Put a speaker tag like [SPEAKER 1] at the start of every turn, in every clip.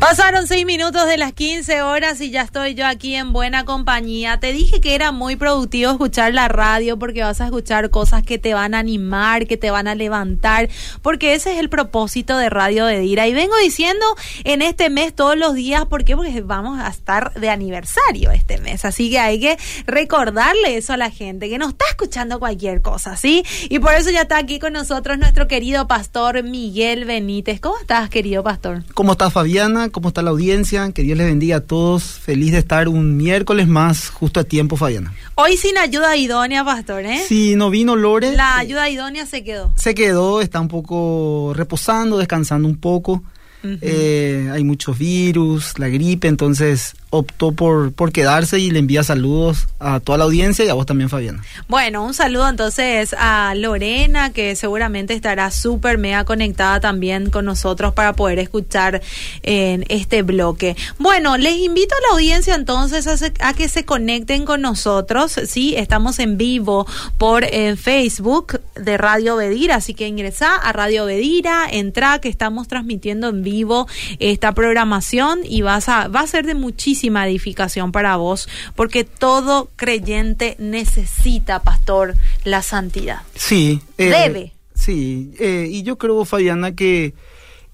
[SPEAKER 1] Pasaron seis minutos de las 15 horas y ya estoy yo aquí en buena compañía. Te dije que era muy productivo escuchar la radio porque vas a escuchar cosas que te van a animar, que te van a levantar, porque ese es el propósito de Radio de Dira. Y vengo diciendo en este mes todos los días, ¿por qué? Porque vamos a estar de aniversario este mes. Así que hay que recordarle eso a la gente, que no está escuchando cualquier cosa, ¿sí? Y por eso ya está aquí con nosotros nuestro querido pastor Miguel Benítez. ¿Cómo estás, querido pastor?
[SPEAKER 2] ¿Cómo estás, Fabiana? ¿Cómo está la audiencia? Que Dios les bendiga a todos. Feliz de estar un miércoles más justo a tiempo, Fabiana.
[SPEAKER 1] Hoy sin ayuda idónea, pastor, ¿eh?
[SPEAKER 2] Sí, no vino Lore.
[SPEAKER 1] La ayuda idónea se quedó.
[SPEAKER 2] Se quedó, está un poco reposando, descansando un poco. eh, hay muchos virus, la gripe, entonces optó por, por quedarse y le envía saludos a toda la audiencia y a vos también, Fabiana.
[SPEAKER 1] Bueno, un saludo entonces a Lorena, que seguramente estará súper mega conectada también con nosotros para poder escuchar en este bloque. Bueno, les invito a la audiencia entonces a, que se conecten con nosotros. Sí, estamos en vivo por eh, Facebook de Radio Bedira, así que ingresa a Radio Bedira, entra que estamos transmitiendo en vivo esta programación y vas a, va a ser de muchísima edificación para vos, porque todo creyente necesita, pastor, la santidad.
[SPEAKER 2] Sí. eh,
[SPEAKER 1] Debe.
[SPEAKER 2] Sí, eh, y yo creo, Fabiana, que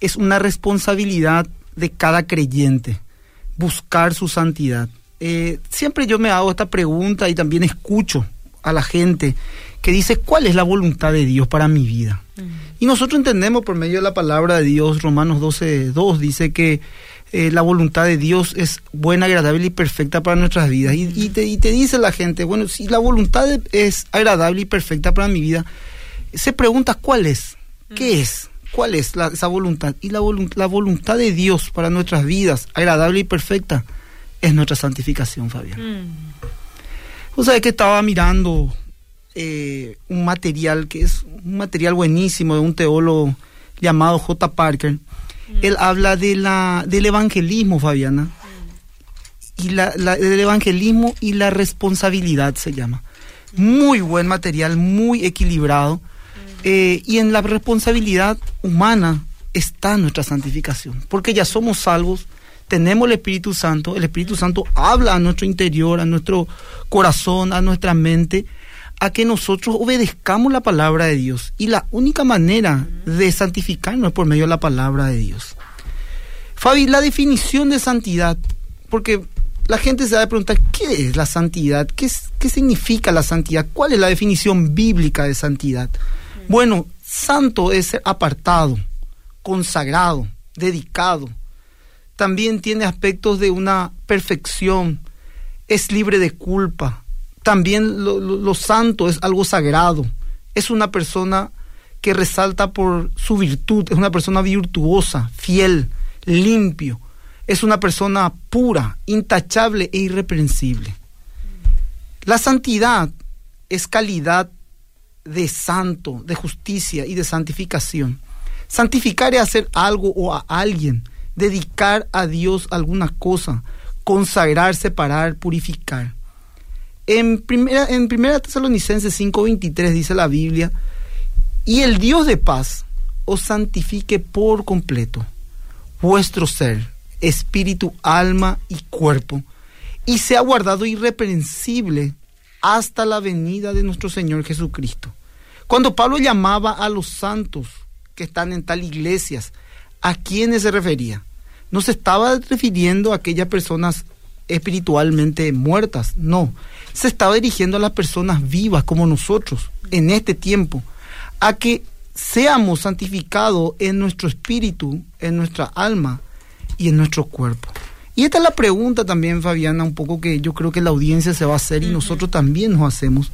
[SPEAKER 2] es una responsabilidad de cada creyente buscar su santidad. Eh, siempre yo me hago esta pregunta y también escucho a la gente que dice, ¿cuál es la voluntad de Dios para mi vida? Y nosotros entendemos por medio de la palabra de Dios, Romanos 12, 2 dice que eh, la voluntad de Dios es buena, agradable y perfecta para nuestras vidas. Y, y te, y te dice la gente, bueno, si la voluntad es agradable y perfecta para mi vida, se pregunta cuál es, qué es, cuál es la- esa voluntad. Y la, la voluntad de Dios para nuestras vidas, agradable y perfecta, es nuestra santificación, Fabián.
[SPEAKER 1] Mm.
[SPEAKER 2] Sabés que estaba mirando eh, un material que es un material buenísimo de un teólogo llamado J. Parker. Él habla de la, del evangelismo, Fabiana. Y la, la- del evangelismo y la responsabilidad se llama. Muy buen material, muy equilibrado. Eh, y en la responsabilidad humana está nuestra santificación. Porque ya somos salvos, tenemos el Espíritu Santo, el Espíritu Santo habla a nuestro interior, a nuestro corazón, a nuestra mente, a que nosotros obedezcamos la palabra de Dios. Y la única manera de santificarnos es por medio de la palabra de Dios. Fabi, la definición de santidad, porque la gente se va a preguntar, ¿qué es la santidad? ¿Qué, es- qué significa la santidad? ¿Cuál es la definición bíblica de santidad? Bueno, santo es ser apartado, consagrado, dedicado. También tiene aspectos de una perfección, es libre de culpa. También lo, santo es algo sagrado, es una persona que resalta por su virtud, es una persona virtuosa, fiel, limpio, es una persona pura, intachable e irreprensible. La santidad es calidad de santo, de justicia y de santificación. Santificar es hacer algo o a alguien, dedicar a Dios alguna cosa, consagrar, separar, purificar. En primera, en primera Tesalonicenses 5:23 dice la Biblia, y el Dios de paz os santifique por completo vuestro ser, espíritu, alma y cuerpo, y sea guardado irreprensible hasta la venida de nuestro Señor Jesucristo. Cuando Pablo llamaba a los santos que están en tal iglesias, ¿a quiénes se refería? No se estaba refiriendo a aquellas personas espiritualmente muertas, no. Se estaba dirigiendo a las personas vivas como nosotros en este tiempo, a que seamos santificados en nuestro espíritu, en nuestra alma y en nuestro cuerpo. Y esta es la pregunta también, Fabiana, un poco que yo creo que la audiencia se va a hacer y nosotros también nos hacemos.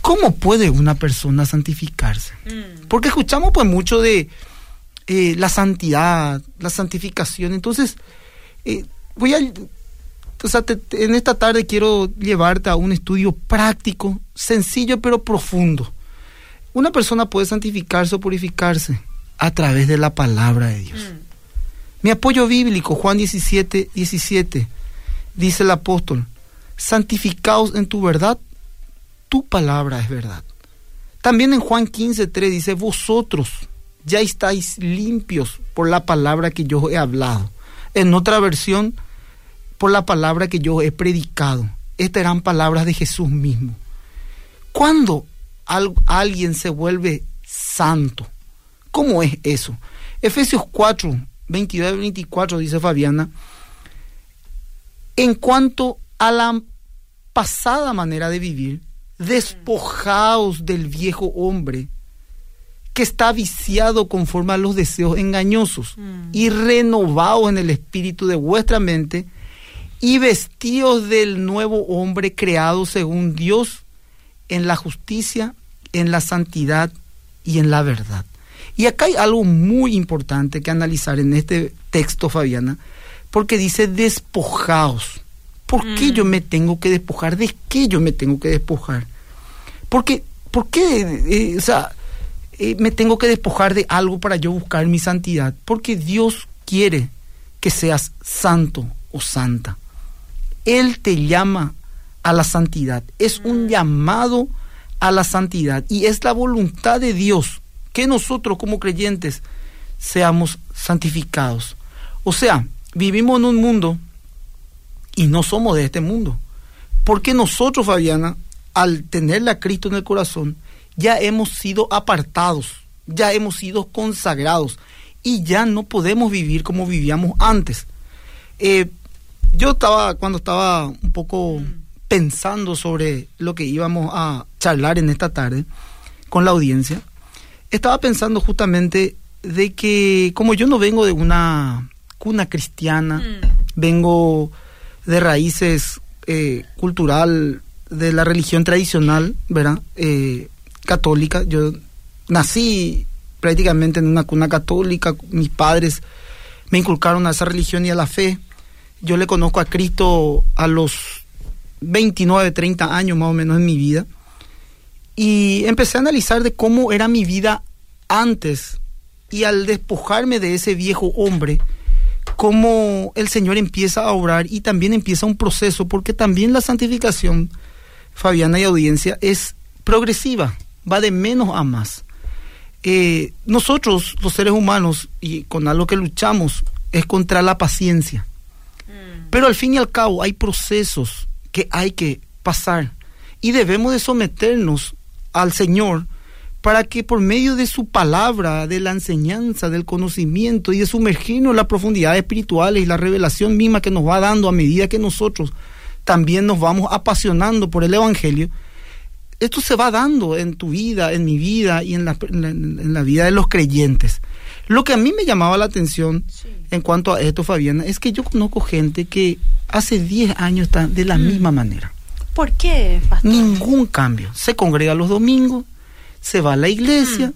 [SPEAKER 2] ¿Cómo puede una persona santificarse? Porque escuchamos pues mucho de eh, la santidad, la santificación. Entonces, eh, voy a, o sea, te- te- en esta tarde quiero llevarte a un estudio práctico, sencillo pero profundo. Una persona puede santificarse o purificarse a través de la palabra de Dios. Mi apoyo bíblico, Juan 17, 17, dice el apóstol, santificaos en tu verdad, tu palabra es verdad. También en Juan 15, 3 dice, vosotros ya estáis limpios por la palabra que yo he hablado. En otra versión, por la palabra que yo he predicado. Estas eran palabras de Jesús mismo. ¿Cuándo alguien se vuelve santo? ¿Cómo es eso? Efesios 4, 22 y 24 dice Fabiana, en cuanto a la pasada manera de vivir, despojaos del viejo hombre que está viciado conforme a los deseos engañosos mm. y renovaos en el espíritu de vuestra mente y vestidos del nuevo hombre creado según Dios en la justicia, en la santidad y en la verdad. Y acá hay algo muy importante que analizar en este texto, Fabiana, porque dice despojaos. ¿Por qué yo mm. me tengo que despojar? ¿De qué yo me tengo que despojar? Porque, ¿por qué? Eh, o sea, eh, me tengo que despojar de algo para yo buscar mi santidad. Porque Dios quiere que seas santo o santa. Él te llama a la santidad. Es un mm. llamado a la santidad. Y es la voluntad de Dios que nosotros como creyentes seamos santificados. O sea, vivimos en un mundo y no somos de este mundo. Porque nosotros, Fabiana, al tener a Cristo en el corazón, ya hemos sido apartados, ya hemos sido consagrados y ya no podemos vivir como vivíamos antes. Eh, yo estaba, cuando estaba un poco pensando sobre lo que íbamos a charlar en esta tarde con la audiencia, estaba pensando justamente de que como yo no vengo de una cuna cristiana, mm. vengo de raíces eh, cultural de la religión tradicional, ¿verdad? Eh, católica. Yo nací prácticamente en una cuna católica. Mis padres me inculcaron a esa religión y a la fe. Yo le conozco a Cristo a los 29, 30 años más o menos en mi vida. Y empecé a analizar de cómo era mi vida antes. Y al despojarme de ese viejo hombre, cómo el Señor empieza a obrar y también empieza un proceso, porque también la santificación, Fabiana y audiencia, es progresiva, va de menos a más. Eh, nosotros, los seres humanos, y con algo que luchamos, es contra la paciencia. Pero al fin y al cabo hay procesos que hay que pasar y debemos de someternos al Señor para que por medio de su palabra, de la enseñanza, del conocimiento y de sumergirnos en las profundidades espirituales y la revelación misma que nos va dando a medida que nosotros también nos vamos apasionando por el Evangelio, esto se va dando en tu vida, en mi vida y en la, en la, vida de los creyentes. Lo que a mí me llamaba la atención en cuanto a esto, Fabiana, es que yo conozco gente que hace 10 años está de la mm. misma manera.
[SPEAKER 1] ¿Por qué?
[SPEAKER 2] Ningún cambio. Se congrega los domingos, se va a la iglesia,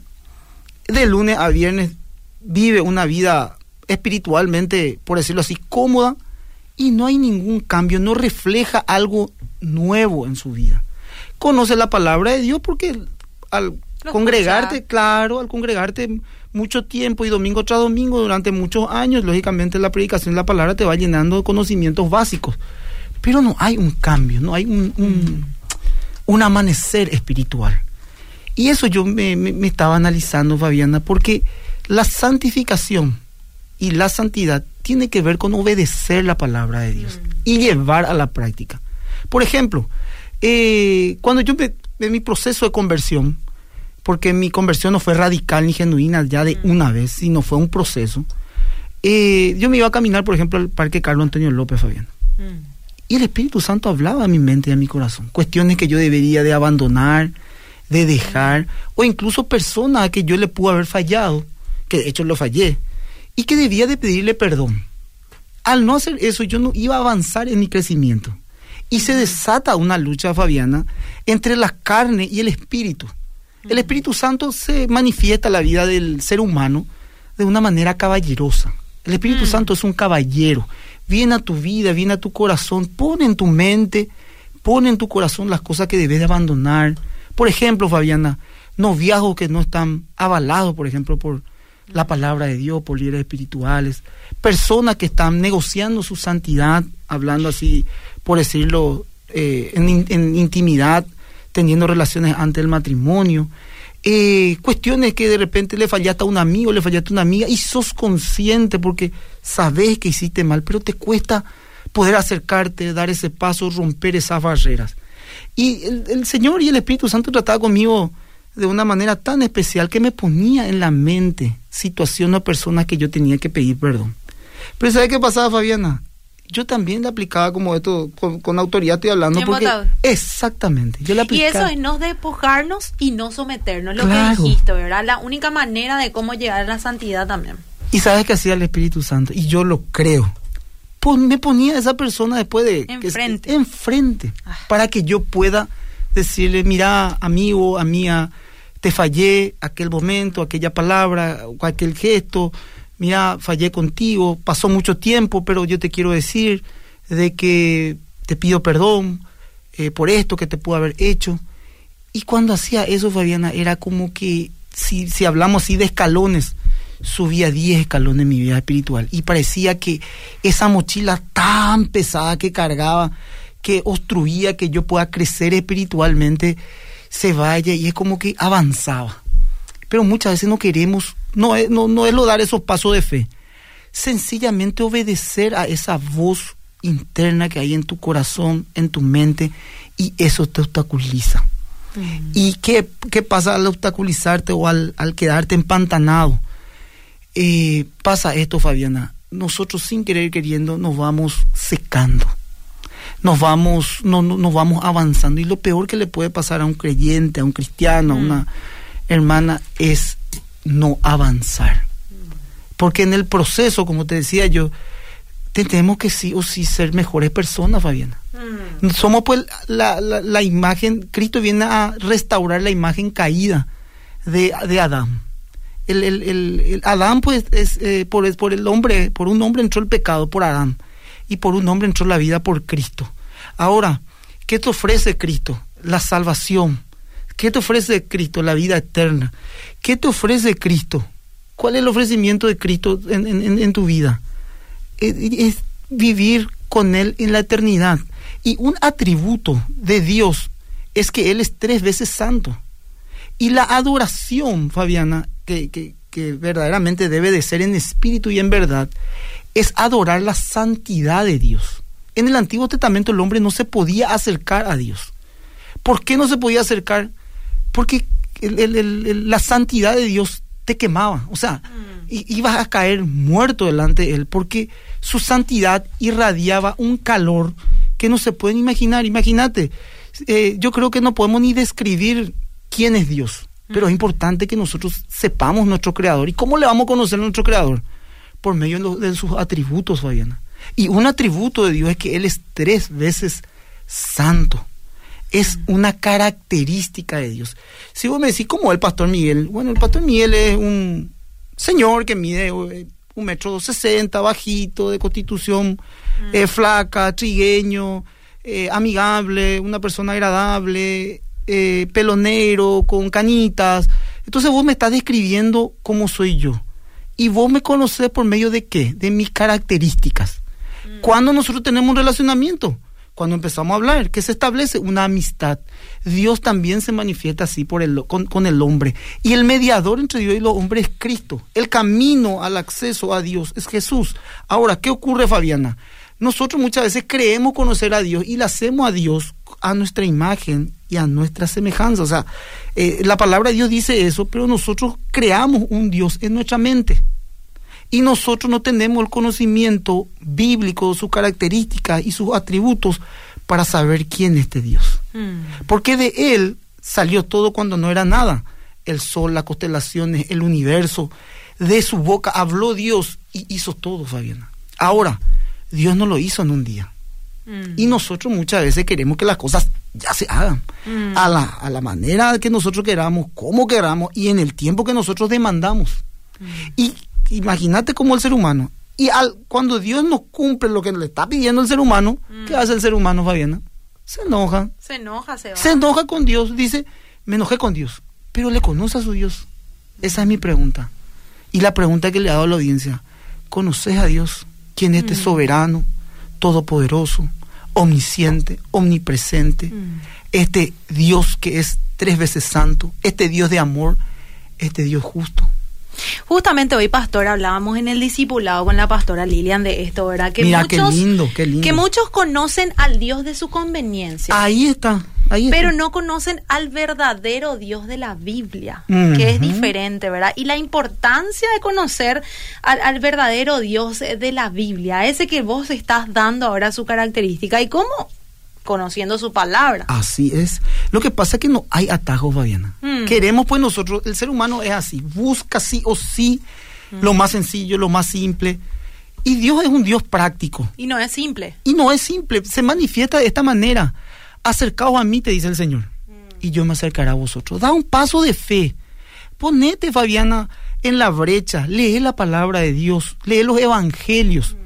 [SPEAKER 2] mm. de lunes a viernes vive una vida espiritualmente, por decirlo así, cómoda, y no hay ningún cambio, no refleja algo nuevo en su vida. Conoce la palabra de Dios porque al congregarte, claro, al congregarte mucho tiempo y domingo tras domingo durante muchos años, lógicamente la predicación de la palabra te va llenando de conocimientos básicos. Pero no hay un cambio, no hay un, un, un amanecer espiritual. Y eso yo me, me, estaba analizando, Fabiana, porque la santificación y la santidad tiene que ver con obedecer la palabra de Dios mm. y llevar a la práctica. Por ejemplo, eh, cuando yo en mi proceso de conversión, porque mi conversión no fue radical ni genuina ya de mm. una vez, sino fue un proceso, eh, yo me iba a caminar, por ejemplo, al Parque Carlos Antonio López, Fabián. Mm. Y el Espíritu Santo hablaba a mi mente y a mi corazón. Cuestiones que yo debería de abandonar, de dejar, o incluso personas a que yo le pude haber fallado, que de hecho lo fallé, y que debía de pedirle perdón. Al no hacer eso, yo no iba a avanzar en mi crecimiento. Y se desata una lucha, Fabiana, entre la carne y el espíritu. El Espíritu Santo se manifiesta en la vida del ser humano de una manera caballerosa. El Espíritu mm. Santo es un caballero. Viene a tu vida, viene a tu corazón, pone en tu mente, pone en tu corazón las cosas que debes de abandonar, por ejemplo, Fabiana, noviazgos que no están avalados, por ejemplo, por la palabra de Dios, por líderes espirituales, personas que están negociando su santidad, hablando así, por decirlo, eh, en, intimidad, teniendo relaciones ante el matrimonio, eh, cuestiones que de repente le fallaste a un amigo, le fallaste a una amiga y sos consciente porque sabes que hiciste mal, pero te cuesta poder acercarte, dar ese paso, romper esas barreras. Y el, Señor y el Espíritu Santo trataba conmigo de una manera tan especial que me ponía en la mente situación o personas que yo tenía que pedir perdón. Pero ¿sabes qué pasaba, Fabiana? Yo también le aplicaba como esto, con, autoridad estoy hablando. Porque, exactamente. Yo le
[SPEAKER 1] y eso es no despojarnos y no someternos, lo que dijiste, ¿verdad? La única manera de cómo llegar a la santidad también.
[SPEAKER 2] Y sabes que hacía el Espíritu Santo, y yo lo creo. Pues me ponía a esa persona después de...
[SPEAKER 1] Enfrente.
[SPEAKER 2] enfrente. Ah. Para que yo pueda decirle, mira, amigo, amiga, te fallé aquel momento, aquella palabra, o aquel gesto mira, fallé contigo, pasó mucho tiempo, pero yo te quiero decir de que te pido perdón eh, por esto que te pudo haber hecho. Y cuando hacía eso, Fabiana, era como que, si, si hablamos así de escalones, subía 10 escalones en mi vida espiritual. Y parecía que esa mochila tan pesada que cargaba, que obstruía que yo pueda crecer espiritualmente, se vaya y es como que avanzaba. Pero muchas veces no queremos no es, no, no es lo dar esos pasos de fe. Sencillamente obedecer a esa voz interna que hay en tu corazón, en tu mente, y eso te obstaculiza. Mm. ¿Y qué, qué, pasa al obstaculizarte o al, al quedarte empantanado? Eh, pasa esto, Fabiana. Nosotros sin querer queriendo nos vamos secando. Nos vamos, no, nos vamos avanzando. Y lo peor que le puede pasar a un creyente, a un cristiano, a mm. una hermana, es no avanzar. Porque en el proceso, como te decía yo, tenemos que sí o sí ser mejores personas, Fabiana. Mm. Somos pues la, la, imagen, Cristo viene a restaurar la imagen caída de, de Adán. El, el, el, Adán pues es eh, por, por el hombre, por un hombre entró el pecado por Adán y por un hombre entró la vida por Cristo. Ahora, ¿qué te ofrece Cristo? La salvación ¿Qué te ofrece Cristo? La vida eterna. ¿Qué te ofrece Cristo? ¿Cuál es el ofrecimiento de Cristo en, tu vida? Es, vivir con Él en la eternidad. Y un atributo de Dios es que Él es tres veces santo. Y la adoración, Fabiana, que, que verdaderamente debe de ser en espíritu y en verdad, es adorar la santidad de Dios. En el Antiguo Testamento el hombre no se podía acercar a Dios. ¿Por qué no se podía acercar? Porque la santidad de Dios te quemaba, o sea, mm. ibas a caer muerto delante de Él, porque su santidad irradiaba un calor que no se pueden imaginar. Imagínate, eh, yo creo que no podemos ni describir quién es Dios, pero es mm. importante que nosotros sepamos nuestro Creador. ¿Y cómo le vamos a conocer a nuestro Creador? Por medio de, de sus atributos, Fabiana. Y un atributo de Dios es que Él es tres veces santo es una característica de Dios. Si vos me decís, ¿cómo el pastor Miguel? Bueno, el pastor Miguel es un señor que mide eh, un metro sesenta, bajito, de constitución mm. eh, flaca, trigueño, eh, amigable, una persona agradable, pelonero, con canitas. Entonces vos me estás describiendo cómo soy yo. Y vos me conocés por medio de qué? De mis características. Mm. Cuando nosotros tenemos un relacionamiento? Cuando empezamos a hablar, que se establece una amistad. Dios también se manifiesta así por el, con, el hombre. Y el mediador entre Dios y los hombres es Cristo. El camino al acceso a Dios es Jesús. Ahora, ¿qué ocurre, Fabiana? Nosotros muchas veces creemos conocer a Dios y le hacemos a Dios a nuestra imagen y a nuestra semejanza. O sea, eh, la palabra de Dios dice eso, pero nosotros creamos un Dios en nuestra mente y nosotros no tenemos el conocimiento bíblico, sus características y sus atributos para saber quién es este Dios. Mm. Porque de Él salió todo cuando no era nada. El sol, las constelaciones, el universo. De su boca habló Dios y hizo todo, Fabiana. Ahora, Dios no lo hizo en un día. Mm. Y nosotros muchas veces queremos que las cosas ya se hagan mm. a, la, a la manera que nosotros queramos, como queramos y en el tiempo que nosotros demandamos. Y imagínate como el ser humano. Y al, cuando Dios no cumple lo que le está pidiendo el ser humano, ¿qué mm. hace el ser humano, Fabiana? Se enoja.
[SPEAKER 1] Se enoja, se va.
[SPEAKER 2] Se enoja con Dios. Dice, me enojé con Dios. Pero le conoce a su Dios. Esa es mi pregunta. Y la pregunta que le ha dado a la audiencia. ¿Conoces a Dios? ¿Quién es este mm. soberano, todopoderoso, omnisciente, omnipresente,
[SPEAKER 1] Mm.
[SPEAKER 2] este Dios que es tres veces santo, este Dios de amor, este Dios justo.
[SPEAKER 1] Justamente hoy, pastor, hablábamos en el discipulado con la pastora Lilian de esto, ¿verdad? Que
[SPEAKER 2] Mira, qué
[SPEAKER 1] muchos,
[SPEAKER 2] lindo, qué lindo.
[SPEAKER 1] Que muchos conocen al Dios de su conveniencia.
[SPEAKER 2] Ahí está, ahí está.
[SPEAKER 1] Pero no conocen al verdadero Dios de la Biblia, que es diferente, ¿verdad? Y la importancia de conocer al, al verdadero Dios de la Biblia, ese que vos estás dando ahora su característica y cómo conociendo su palabra.
[SPEAKER 2] Así es. Lo que pasa es que no hay atajos, Fabiana.
[SPEAKER 1] Mm.
[SPEAKER 2] Queremos, pues nosotros, el ser humano es así, busca sí o sí lo más sencillo, lo más simple. Y Dios es un Dios práctico.
[SPEAKER 1] Y no es simple.
[SPEAKER 2] Y no es simple, se manifiesta de esta manera. Acercaos a mí, te dice el Señor, y yo me acercaré a vosotros. Da un paso de fe. Ponete, Fabiana, en la brecha, lee la palabra de Dios, lee los evangelios,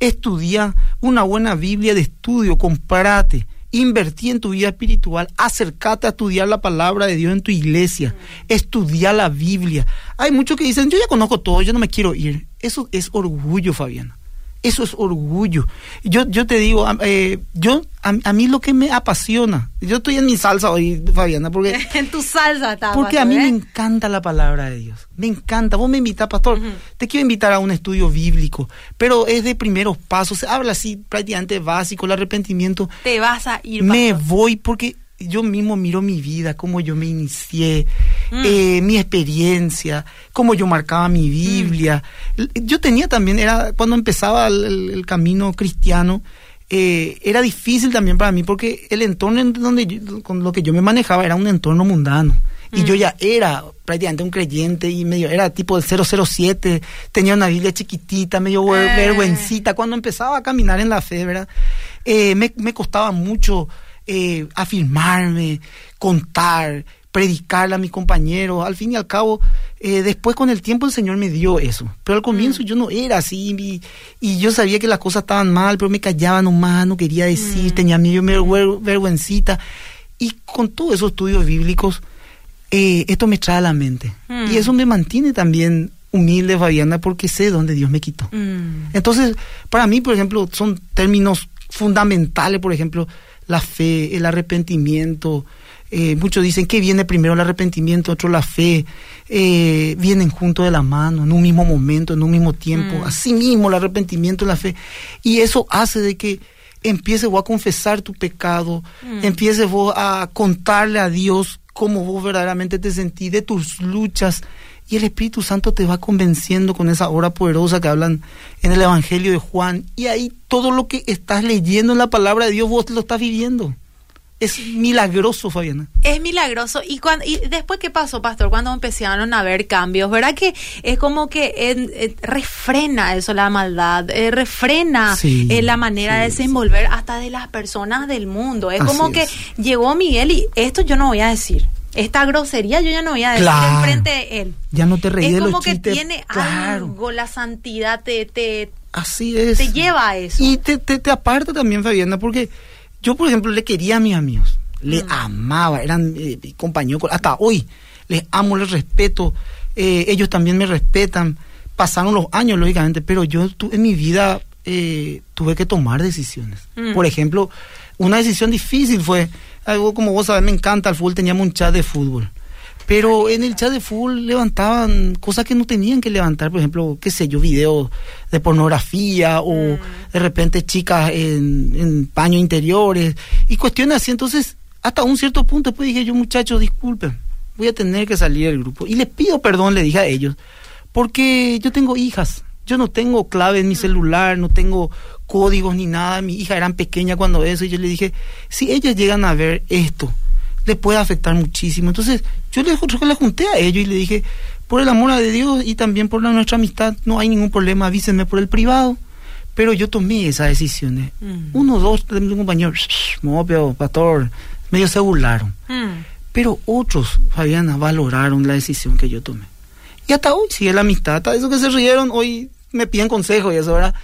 [SPEAKER 2] estudia una buena Biblia de estudio, comprate, invertí en tu vida espiritual, acércate a estudiar la palabra de Dios en tu iglesia, estudia la Biblia. Hay muchos que dicen, yo ya conozco todo, yo no me quiero ir. Eso es orgullo, Fabiana. Eso es orgullo. Yo, yo te digo, a- eh, yo a, a mí lo que me apasiona, yo estoy en mi salsa hoy, Fabiana, porque
[SPEAKER 1] en tu salsa está.
[SPEAKER 2] porque a mí me
[SPEAKER 1] ¿eh?
[SPEAKER 2] encanta la palabra de Dios. Me encanta. Vos me invitas, pastor. Te quiero invitar a un estudio bíblico, pero es de primeros pasos. Se habla así prácticamente básico, el arrepentimiento.
[SPEAKER 1] Te vas a ir.
[SPEAKER 2] Me
[SPEAKER 1] pastor.
[SPEAKER 2] voy porque yo mismo miro mi vida, cómo yo me inicié,
[SPEAKER 1] Mm.
[SPEAKER 2] eh, mi experiencia, cómo yo marcaba mi Biblia. L- Yo tenía también, era cuando empezaba el, el- el camino cristiano, eh, era difícil también para mí porque el entorno en donde yo- con lo que yo me manejaba era un entorno mundano. Y
[SPEAKER 1] Mm.
[SPEAKER 2] yo ya era prácticamente un creyente y medio, era tipo del 007, tenía una Biblia chiquitita, medio
[SPEAKER 1] Eh.
[SPEAKER 2] vergüencita. Cuando empezaba a caminar en la fe, ¿verdad? Eh, me, me costaba mucho eh, afirmarme, contar, predicarle a mis compañeros. Al fin y al cabo, eh, después con el tiempo el Señor me dio eso. Pero al comienzo yo no era así y, y yo sabía que las cosas estaban mal, pero me callaba nomás, no quería decir, tenía medio ver- vergüencita. Y con todos esos estudios bíblicos, eh, esto me trae a la mente.
[SPEAKER 1] Mm.
[SPEAKER 2] Y eso me mantiene también humilde, Fabiana, porque sé dónde Dios me quitó.
[SPEAKER 1] Mm.
[SPEAKER 2] Entonces, para mí, por ejemplo, son términos fundamentales, por ejemplo, la fe, el arrepentimiento. Eh, muchos dicen que viene primero el arrepentimiento, otro la fe. Eh, vienen juntos de la mano, en un mismo momento, en un mismo tiempo.
[SPEAKER 1] Mm.
[SPEAKER 2] Así mismo el arrepentimiento y la fe. Y eso hace de que empieces vos a confesar tu pecado,
[SPEAKER 1] Mm.
[SPEAKER 2] empieces vos a contarle a Dios cómo vos verdaderamente te sentís, de tus luchas. Y el Espíritu Santo te va convenciendo con esa obra poderosa que hablan en el Evangelio de Juan. Y ahí todo lo que estás leyendo en la palabra de Dios, vos lo estás viviendo. Es milagroso, Fabiana.
[SPEAKER 1] Es milagroso. ¿Y, cuando, ¿Y después qué pasó, pastor? Cuando empezaron a haber cambios, ¿verdad que es como que eh, eh, refrena eso la maldad? eh, refrena
[SPEAKER 2] Sí,
[SPEAKER 1] eh, la manera de
[SPEAKER 2] sí,
[SPEAKER 1] desenvolver hasta de las personas del mundo. Es
[SPEAKER 2] Así
[SPEAKER 1] como que
[SPEAKER 2] es.
[SPEAKER 1] llegó Miguel y esto yo no voy a decir. Esta grosería yo ya no voy a decir
[SPEAKER 2] Claro.
[SPEAKER 1] enfrente de él.
[SPEAKER 2] Ya no te reí
[SPEAKER 1] Es
[SPEAKER 2] de los
[SPEAKER 1] como que
[SPEAKER 2] chistes.
[SPEAKER 1] tiene
[SPEAKER 2] Claro,
[SPEAKER 1] algo, la santidad te, te,
[SPEAKER 2] así es.
[SPEAKER 1] te lleva a eso.
[SPEAKER 2] Y te, te, te aparta también, Fabiana, porque yo, por ejemplo, le quería a mis amigos, le
[SPEAKER 1] Mm.
[SPEAKER 2] amaba, eran eh, compañeros, hasta hoy les amo, les respeto, eh, ellos también me respetan. Pasaron los años, lógicamente, pero yo tu- en mi vida eh, tuve que tomar decisiones.
[SPEAKER 1] Mm.
[SPEAKER 2] Por ejemplo, una decisión difícil fue, algo como vos sabés, me encanta el fútbol, teníamos un chat de fútbol. Pero en el chat de fútbol levantaban cosas que no tenían que levantar, por ejemplo, qué sé yo, videos de pornografía o
[SPEAKER 1] Mm.
[SPEAKER 2] de repente chicas en, en paños interiores y cuestiones así. Entonces, hasta un cierto punto después dije yo, muchachos, disculpen, voy a tener que salir del grupo. Y les pido perdón, le dije a ellos, porque yo tengo hijas, yo no tengo clave en mi celular, no tengo códigos ni nada, mi hija eran pequeña cuando eso, y yo le dije, si ellas llegan a ver esto, le puede afectar muchísimo. Entonces, yo le, yo le junté a ellos y le dije, por el amor de Dios y también por la, nuestra amistad, no hay ningún problema, avísenme por el privado. Pero yo tomé esas decisiones.
[SPEAKER 1] Mm.
[SPEAKER 2] Uno, dos, de mis compañeros, mopio, pastor, medio se burlaron.
[SPEAKER 1] Mm.
[SPEAKER 2] Pero otros, Fabiana, valoraron la decisión que yo tomé. Y hasta hoy sigue la amistad. Hasta eso que se rieron, hoy me piden consejo y eso, ¿verdad?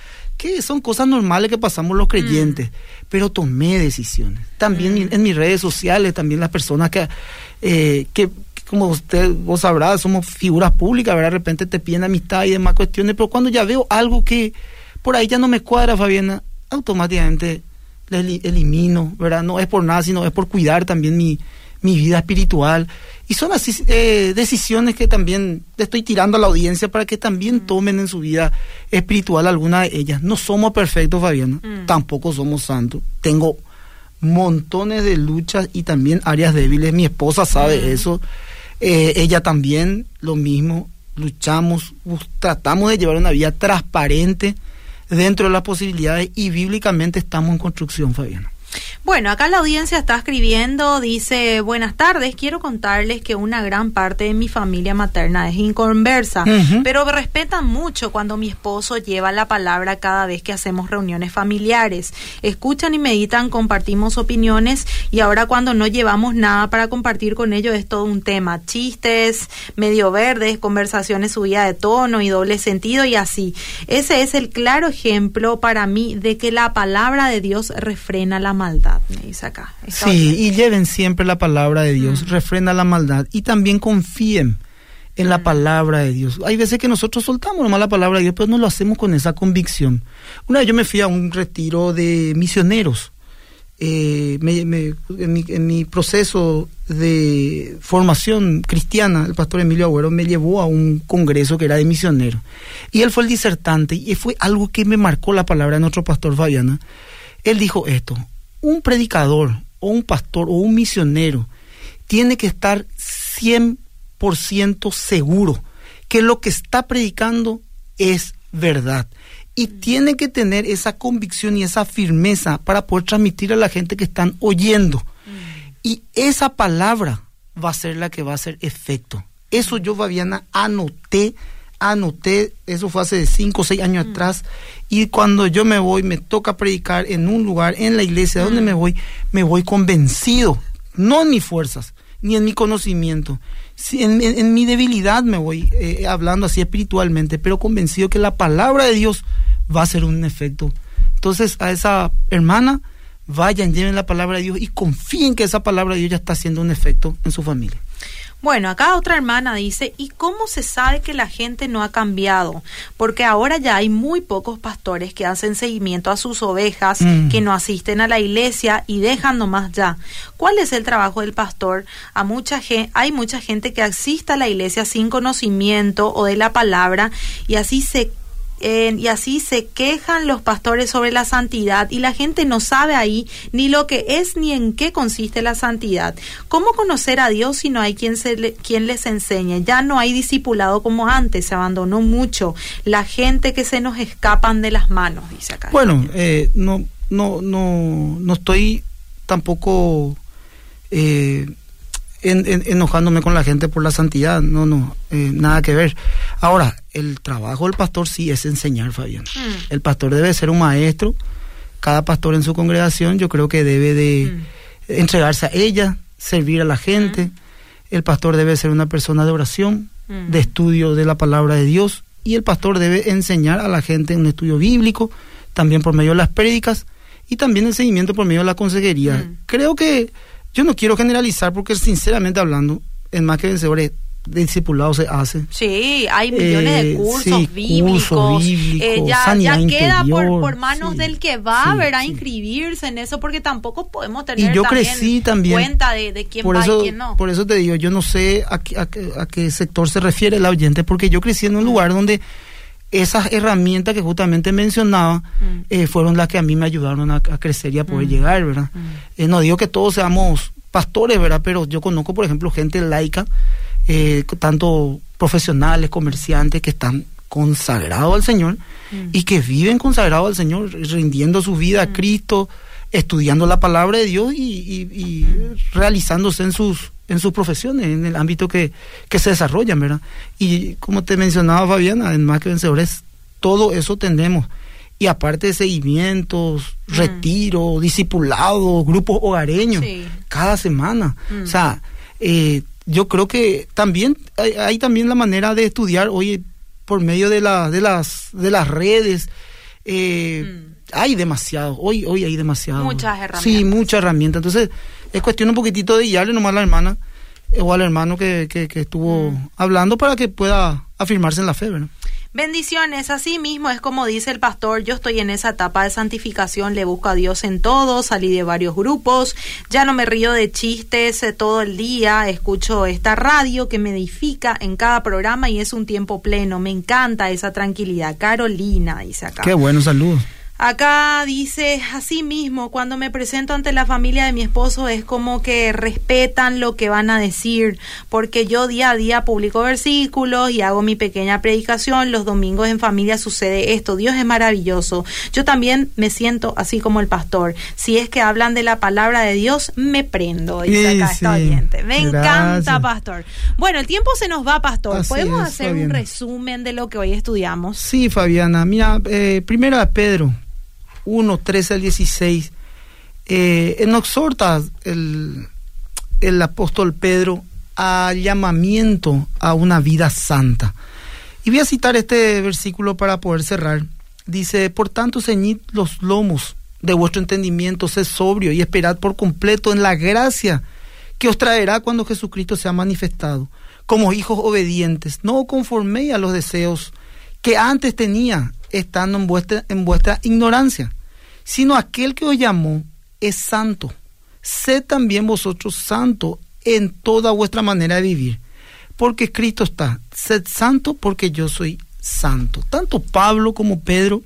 [SPEAKER 2] Que son cosas normales que pasamos los creyentes. Pero tomé decisiones. También
[SPEAKER 1] Mm.
[SPEAKER 2] en mis redes sociales, también las personas que, eh, que, que como usted, vos sabrás, somos figuras públicas, ¿verdad? De repente te piden amistad y demás cuestiones. Pero cuando ya veo algo que por ahí ya no me cuadra, Fabiana, automáticamente las elimino, ¿verdad? No es por nada, sino es por cuidar también mi, mi vida espiritual. Y son así eh, decisiones que también le estoy tirando a la audiencia para que también mm. tomen en su vida espiritual alguna de ellas. No somos perfectos, Fabiana, mm. tampoco somos santos. Tengo montones de luchas y también áreas débiles. Mi esposa sabe mm. eso. Eh, ella también, lo mismo. Luchamos, tratamos de llevar una vida transparente dentro de las posibilidades y bíblicamente estamos en construcción, Fabiana.
[SPEAKER 1] Bueno, acá la audiencia está escribiendo, dice, buenas tardes, quiero contarles que una gran parte de mi familia materna es inconversa, pero respetan mucho cuando mi esposo lleva la palabra cada vez que hacemos reuniones familiares. Escuchan y meditan, compartimos opiniones y ahora cuando no llevamos nada para compartir con ellos es todo un tema. Chistes, medio verdes, conversaciones subidas de tono y doble sentido y así. Ese es el claro ejemplo para mí de que la palabra de Dios refrena la maldad, me dice acá.
[SPEAKER 2] sí, y lleven siempre la palabra de Dios, mm. refrena la maldad y también confíen en la mm. palabra de Dios. Hay veces que nosotros soltamos nomás la palabra de Dios, pero no lo hacemos con esa convicción. Una vez yo me fui a un retiro de misioneros. Eh, en, mi, proceso de formación cristiana, el pastor Emilio Agüero me llevó a un congreso que era de misioneros. Y él fue el disertante y fue algo que me marcó la palabra de nuestro pastor Fabiana. Él dijo esto, un predicador o un pastor o un misionero tiene que estar 100% seguro que lo que está predicando es verdad. Y tiene que tener esa convicción y esa firmeza para poder transmitir a la gente que están oyendo. Mm. Y esa palabra va a ser la que va a hacer efecto. Eso yo, Fabiana, anoté anoté, eso fue hace cinco o seis años mm. atrás, y cuando yo me voy, me toca predicar en un lugar, en la iglesia, donde mm. me voy, me voy convencido, no en mis fuerzas, ni en mi conocimiento, en, mi debilidad me voy eh, hablando así espiritualmente, pero convencido que la palabra de Dios va a ser un efecto. Entonces a esa hermana, vayan, lleven la palabra de Dios y confíen que esa palabra de Dios ya está haciendo un efecto en su familia.
[SPEAKER 1] Bueno, acá otra hermana dice, ¿y cómo se sabe que la gente no ha cambiado? Porque ahora ya hay muy pocos pastores que hacen seguimiento a sus ovejas, mm. que no asisten a la iglesia y dejan nomás ya. ¿Cuál es el trabajo del pastor? A mucha gente, hay mucha gente que asiste a la iglesia sin conocimiento o de la palabra y así se y así se quejan los pastores sobre la santidad y la gente no sabe ahí ni lo que es ni en qué consiste la santidad. ¿Cómo conocer a Dios si no hay quien, se quien les enseñe? Ya no hay discipulado como antes, se abandonó mucho. La gente que se nos escapan de las manos, dice acá.
[SPEAKER 2] Bueno, eh, no, no, no, no estoy tampoco eh, enojándome con la gente por la santidad, no, no, eh, nada que ver. Ahora, el trabajo del pastor sí es enseñar, Fabián. Mm. El pastor debe ser un maestro, cada pastor en su congregación yo creo que debe de mm. entregarse a ella, servir a la gente. Mm. El pastor debe ser una persona de oración, de estudio de la palabra de Dios, y el pastor debe enseñar a la gente un estudio bíblico, también por medio de las prédicas, y también el seguimiento por medio de la consejería. Creo que yo no quiero generalizar porque sinceramente hablando, en más que vencedores de discipulado se hace.
[SPEAKER 1] Sí, hay millones de eh, cursos bíblicos. Eh, ya, ya queda por, manos del que va a inscribirse en eso porque tampoco podemos tener
[SPEAKER 2] y yo crecí también
[SPEAKER 1] cuenta de, quién va y quién no.
[SPEAKER 2] Por eso te digo, yo no sé a, a, a, qué sector se refiere el oyente porque yo crecí en un lugar donde esas herramientas que justamente mencionaba mm. eh, fueron las que a mí me ayudaron a, crecer y a poder mm. llegar, ¿verdad? Mm. Eh, no digo que todos seamos pastores, ¿verdad? Pero yo conozco, por ejemplo, gente laica, eh, tanto profesionales, comerciantes, que están consagrados al Señor y que viven consagrados al Señor, rindiendo su vida a Cristo, estudiando la palabra de Dios y realizándose en sus en sus profesiones, en el ámbito que, se desarrollan, ¿verdad? Y como te mencionaba Fabiana, en Más que Vencedores, todo eso tenemos. Y aparte de seguimientos, mm. retiro, discipulado, grupos hogareños, cada semana. Mm. O sea, eh, yo creo que también hay, también la manera de estudiar, oye, por medio de, la, de, las, de las redes. Eh, mm. Hay demasiado, hoy, hoy hay demasiado.
[SPEAKER 1] Muchas herramientas.
[SPEAKER 2] Sí, muchas herramientas. Entonces, es cuestión un poquitito de guiarle nomás a la hermana o al hermano que, que, estuvo mm. hablando para que pueda afirmarse en la fe, ¿verdad?
[SPEAKER 1] Bendiciones, así mismo es como dice el pastor, yo estoy en esa etapa de santificación, le busco a Dios en todo, salí de varios grupos, ya no me río de chistes eh, todo el día, escucho esta radio que me edifica en cada programa y es un tiempo pleno, me encanta esa tranquilidad. Carolina dice acá.
[SPEAKER 2] Qué bueno, saludos.
[SPEAKER 1] Acá dice, así mismo, cuando me presento ante la familia de mi esposo es como que respetan lo que van a decir, porque yo día a día publico versículos y hago mi pequeña predicación, los domingos en familia sucede esto, Dios es maravilloso. Yo también me siento así como el pastor, si es que hablan de la palabra de Dios, me prendo, dice acá esta oyente. Me encanta, pastor. Bueno, el tiempo se nos va, pastor. ¿Podemos hacer un resumen de lo que hoy estudiamos?
[SPEAKER 2] Sí, Fabiana. Mira, eh, primero a Pedro 1, 13 al 16, eh, nos exhorta el, el apóstol Pedro al llamamiento a una vida santa. Y voy a citar este versículo para poder cerrar. Dice, por tanto, ceñid los lomos de vuestro entendimiento, sed sobrio y esperad por completo en la gracia que os traerá cuando Jesucristo sea manifestado. Como hijos obedientes, no conforméis a los deseos que antes tenía, estando en vuestra, en vuestra ignorancia, sino aquel que os llamó es santo. Sed también vosotros santo en toda vuestra manera de vivir, porque Cristo está, sed santo porque yo soy santo. Tanto Pablo como Pedro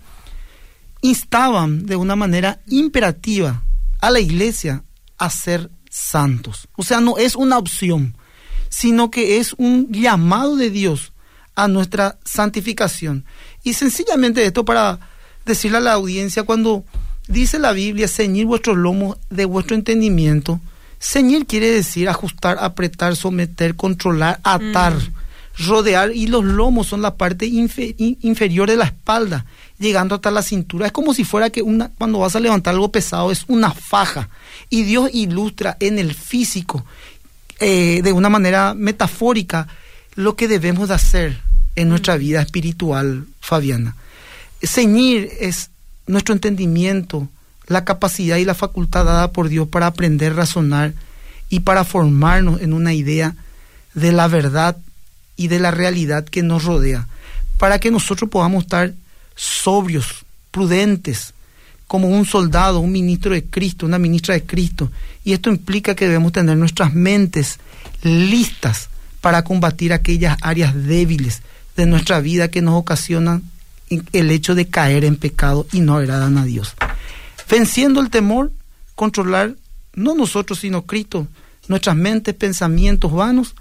[SPEAKER 2] instaban de una manera imperativa a la iglesia a ser santos. O sea, no es una opción, sino que es un llamado de Dios a nuestra santificación. Y sencillamente esto para decirle a la audiencia cuando dice la Biblia, ceñir vuestros lomos de vuestro entendimiento. Ceñir quiere decir ajustar, apretar, someter, controlar, atar, mm. rodear y los lomos son la parte inferior de la espalda, llegando hasta la cintura. Es como si fuera que una, cuando vas a levantar algo pesado es una faja. Y Dios ilustra en el físico, eh, de una manera metafórica, lo que debemos de hacer en nuestra vida espiritual, Fabiana. Ceñir es nuestro entendimiento, la capacidad y la facultad dada por Dios para aprender, razonar y para formarnos en una idea de la verdad y de la realidad que nos rodea, para que nosotros podamos estar sobrios, prudentes, como un soldado, un ministro de Cristo, una ministra de Cristo. Y esto implica que debemos tener nuestras mentes listas para combatir aquellas áreas débiles de nuestra vida que nos ocasionan el hecho de caer en pecado y no agradan a Dios. Venciendo el temor, controlar, no nosotros, sino Cristo, nuestras mentes, pensamientos vanos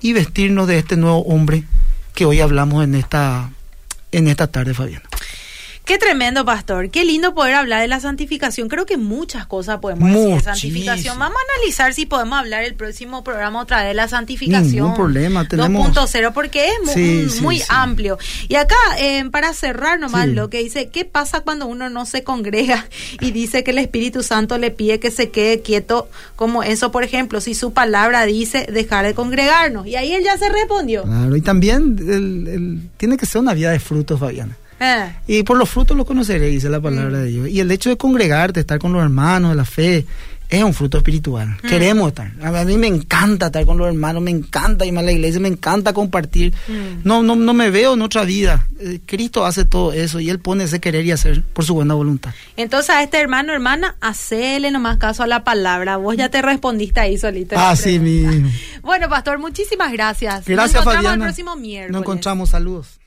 [SPEAKER 2] y vestirnos de este nuevo hombre que hoy hablamos en esta, en esta tarde, Fabiana.
[SPEAKER 1] Qué tremendo, pastor. Qué lindo poder hablar de la santificación. Creo que muchas cosas podemos decir de santificación. Vamos a analizar si podemos hablar el próximo programa otra vez de la santificación.
[SPEAKER 2] Ningún problema, tenemos...
[SPEAKER 1] 2.0, porque es muy, amplio. Y acá, eh, para cerrar nomás lo que dice, ¿qué pasa cuando uno no se congrega y dice que el Espíritu Santo le pide que se quede quieto como eso, por ejemplo, si su palabra dice dejar de congregarnos? Y ahí él ya se respondió.
[SPEAKER 2] Claro, y también tiene que ser una vida de frutos, Fabiana. Eh. Y por los frutos lo conoceréis, dice la palabra mm. de Dios. Y el hecho de congregarte, estar con los hermanos de la fe, es un fruto espiritual. Mm. Queremos estar. A mí me encanta estar con los hermanos, me encanta ir a la iglesia, me encanta compartir. Mm. No, no, no me veo en otra vida. Eh, Cristo hace todo eso y Él pone ese querer y hacer por su buena voluntad.
[SPEAKER 1] Entonces a este hermano, hermana, hacele nomás caso a la palabra. Vos ya te respondiste ahí solito.
[SPEAKER 2] Así mismo.
[SPEAKER 1] Bueno, pastor, muchísimas gracias.
[SPEAKER 2] Gracias,
[SPEAKER 1] Nos
[SPEAKER 2] encontramos
[SPEAKER 1] el próximo miércoles.
[SPEAKER 2] Nos encontramos, saludos.